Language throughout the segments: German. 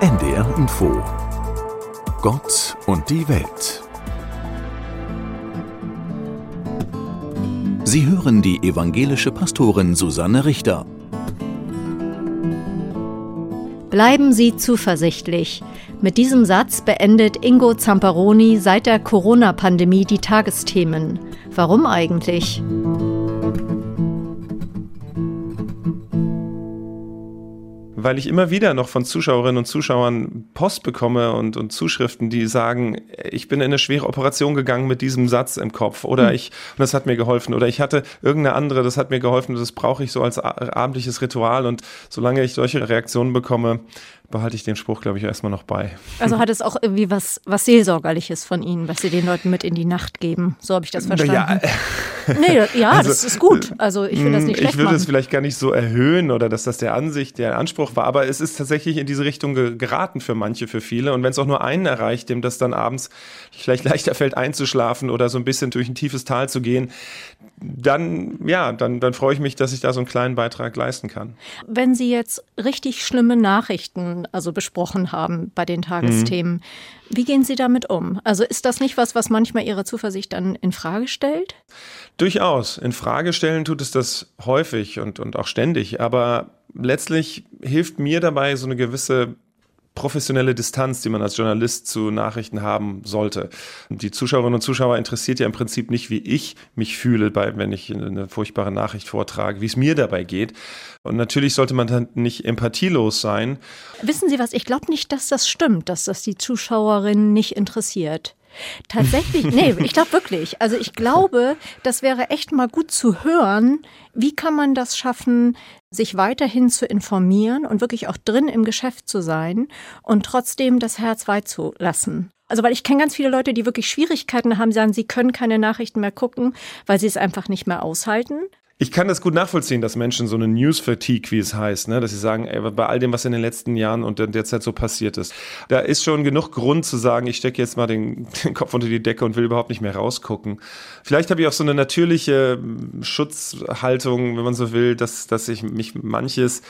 NDR Info Gott und die Welt. Sie hören die evangelische Pastorin Susanne Richter. Bleiben Sie zuversichtlich. Mit diesem Satz beendet Ingo Zamparoni seit der Corona-Pandemie die Tagesthemen. Warum eigentlich? Weil ich immer wieder noch von Zuschauerinnen und Zuschauern Post bekomme und, und Zuschriften, die sagen, ich bin in eine schwere Operation gegangen mit diesem Satz im Kopf oder hm. ich, und das hat mir geholfen oder ich hatte irgendeine andere, das hat mir geholfen, das brauche ich so als abendliches Ritual und solange ich solche Reaktionen bekomme, behalte ich den Spruch, glaube ich, erstmal noch bei. Also hat es auch irgendwie was, was Seelsorgerliches von Ihnen, was Sie den Leuten mit in die Nacht geben. So habe ich das verstanden. Ja, nee, ja also, das ist gut. Also ich will das nicht schlecht Ich würde es vielleicht gar nicht so erhöhen oder dass das der Ansicht, der Anspruch war, aber es ist tatsächlich in diese Richtung geraten für manche, für viele. Und wenn es auch nur einen erreicht, dem das dann abends vielleicht leichter fällt einzuschlafen oder so ein bisschen durch ein tiefes Tal zu gehen, dann, ja, dann, dann freue ich mich, dass ich da so einen kleinen Beitrag leisten kann. Wenn Sie jetzt richtig schlimme Nachrichten also besprochen haben bei den Tagesthemen, mhm. wie gehen Sie damit um? Also ist das nicht was, was manchmal Ihre Zuversicht dann in Frage stellt? Durchaus. In Frage stellen tut es das häufig und, und auch ständig. Aber letztlich hilft mir dabei so eine gewisse professionelle Distanz, die man als Journalist zu Nachrichten haben sollte. Die Zuschauerinnen und Zuschauer interessiert ja im Prinzip nicht, wie ich mich fühle, bei, wenn ich eine furchtbare Nachricht vortrage, wie es mir dabei geht. Und natürlich sollte man dann nicht empathielos sein. Wissen Sie was, ich glaube nicht, dass das stimmt, dass das die Zuschauerinnen nicht interessiert. Tatsächlich, nee, ich glaube wirklich. Also ich glaube, das wäre echt mal gut zu hören. Wie kann man das schaffen, sich weiterhin zu informieren und wirklich auch drin im Geschäft zu sein und trotzdem das Herz weit zu lassen? Also weil ich kenne ganz viele Leute, die wirklich Schwierigkeiten haben, sagen, sie können keine Nachrichten mehr gucken, weil sie es einfach nicht mehr aushalten. Ich kann das gut nachvollziehen, dass Menschen so eine News-Fatigue, wie es heißt, ne, dass sie sagen, ey, bei all dem, was in den letzten Jahren und in der Zeit so passiert ist, da ist schon genug Grund zu sagen, ich stecke jetzt mal den, den, Kopf unter die Decke und will überhaupt nicht mehr rausgucken. Vielleicht habe ich auch so eine natürliche Schutzhaltung, wenn man so will, dass, dass ich mich manches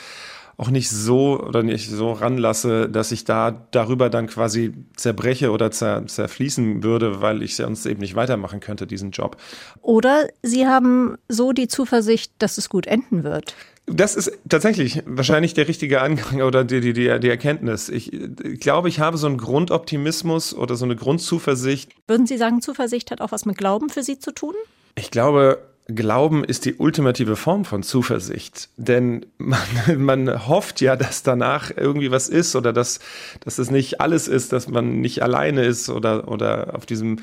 auch nicht so oder nicht so ranlasse, dass ich da darüber dann quasi zerbreche oder zer, zerfließen würde, weil ich sonst eben nicht weitermachen könnte, diesen Job. Oder Sie haben so die Zuversicht, dass es gut enden wird. Das ist tatsächlich wahrscheinlich der richtige Angang oder die, die, die, die Erkenntnis. Ich, ich, glaube, ich habe so einen Grundoptimismus oder so eine Grundzuversicht. Würden Sie sagen, Zuversicht hat auch was mit Glauben für Sie zu tun? Ich glaube, Glauben ist die ultimative Form von Zuversicht. Denn man, man hofft ja, dass danach irgendwie was ist oder dass, dass es nicht alles ist, dass man nicht alleine ist oder, oder auf diesem,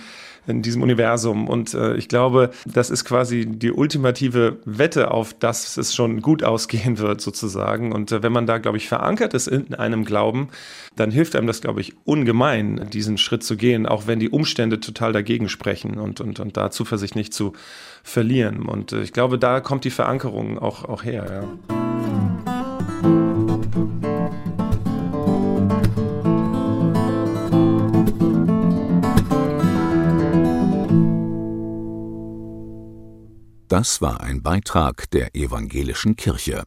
in diesem Universum. Und äh, ich glaube, das ist quasi die ultimative Wette auf, dass es schon gut ausgehen wird, sozusagen. Und äh, wenn man da, glaube ich, verankert ist in einem Glauben, dann hilft einem das, glaube ich, ungemein, diesen Schritt zu gehen, auch wenn die Umstände total dagegen sprechen und, und, und da Zuversicht nicht zu verlieren. Und äh, ich glaube, da kommt die Verankerung auch, auch her. Ja. Das war ein Beitrag der evangelischen Kirche.